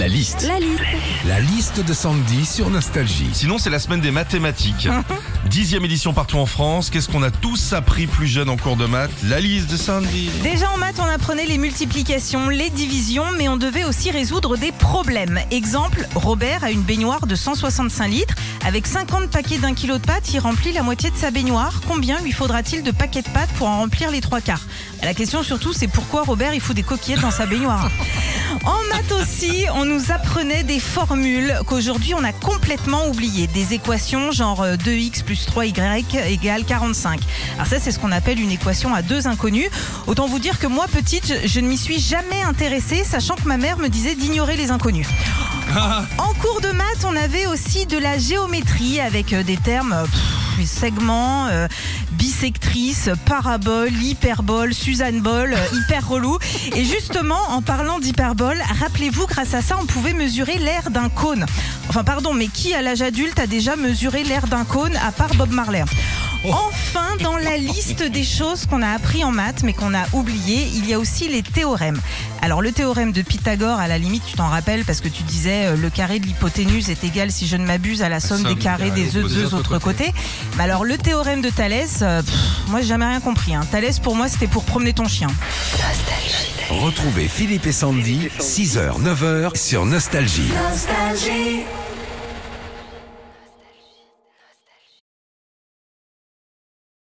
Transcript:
La liste. La liste. La liste de Sandy sur Nostalgie. Sinon, c'est la semaine des mathématiques. Dixième édition partout en France. Qu'est-ce qu'on a tous appris plus jeune en cours de maths? La liste de Sandy. Déjà en maths, on apprenait les multiplications, les divisions, mais on devait aussi résoudre des problèmes. Exemple, Robert a une baignoire de 165 litres. Avec 50 paquets d'un kilo de pâtes, il remplit la moitié de sa baignoire. Combien lui faudra-t-il de paquets de pâtes pour en remplir les trois quarts? La question surtout, c'est pourquoi Robert il fout des coquillettes dans sa baignoire? En maths aussi, on nous apprenait des formules qu'aujourd'hui on a complètement oubliées. Des équations genre euh, 2x plus 3y égale 45. Alors ça, c'est ce qu'on appelle une équation à deux inconnus. Autant vous dire que moi, petite, je, je ne m'y suis jamais intéressée, sachant que ma mère me disait d'ignorer les inconnus. En cours de maths, on avait aussi de la géométrie avec euh, des termes euh, pff, segments, euh, bisectrice, parabole, hyperbole, Suzanne Bol, euh, hyper relou. Et justement, en parlant d'hyperbole, rappelez-vous, grâce à ça, on pouvait mesurer l'air d'un cône. Enfin, pardon, mais qui à l'âge adulte a déjà mesuré l'air d'un cône à part Bob Marley? Enfin, dans la liste des choses qu'on a appris en maths mais qu'on a oublié, il y a aussi les théorèmes. Alors le théorème de Pythagore, à la limite, tu t'en rappelles parce que tu disais euh, le carré de l'hypoténuse est égal, si je ne m'abuse, à la somme des carrés des deux, deux autres côtés. Mais alors le théorème de Thalès, euh, pff, moi j'ai jamais rien compris. Hein. Thalès pour moi c'était pour promener ton chien. Retrouvez Philippe et Sandy, 6h, 9h sur Nostalgie. Nostalgie.